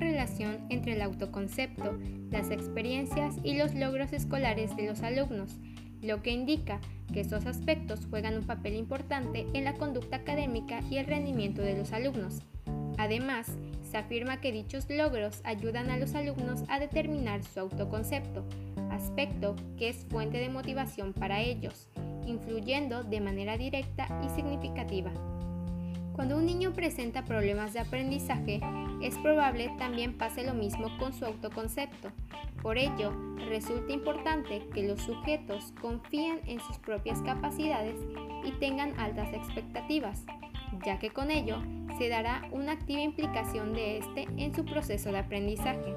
relación entre el autoconcepto, las experiencias y los logros escolares de los alumnos, lo que indica que estos aspectos juegan un papel importante en la conducta académica y el rendimiento de los alumnos. Además, se afirma que dichos logros ayudan a los alumnos a determinar su autoconcepto, aspecto que es fuente de motivación para ellos, influyendo de manera directa y significativa. Cuando un niño presenta problemas de aprendizaje, es probable también pase lo mismo con su autoconcepto. Por ello, resulta importante que los sujetos confíen en sus propias capacidades y tengan altas expectativas, ya que con ello se dará una activa implicación de éste en su proceso de aprendizaje.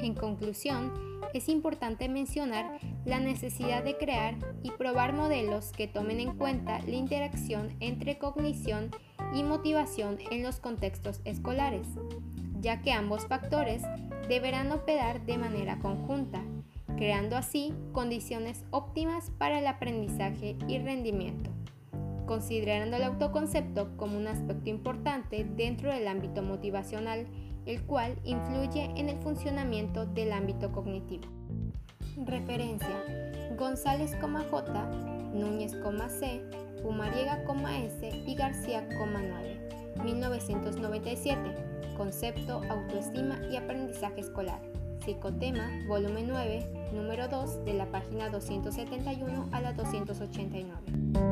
En conclusión, es importante mencionar la necesidad de crear y probar modelos que tomen en cuenta la interacción entre cognición y motivación en los contextos escolares, ya que ambos factores deberán operar de manera conjunta, creando así condiciones óptimas para el aprendizaje y rendimiento, considerando el autoconcepto como un aspecto importante dentro del ámbito motivacional el cual influye en el funcionamiento del ámbito cognitivo. Referencia: González, J, Núñez, C, Pumariega, S y García, 9, 1997. Concepto, autoestima y aprendizaje escolar. Psicotema, volumen 9, número 2, de la página 271 a la 289.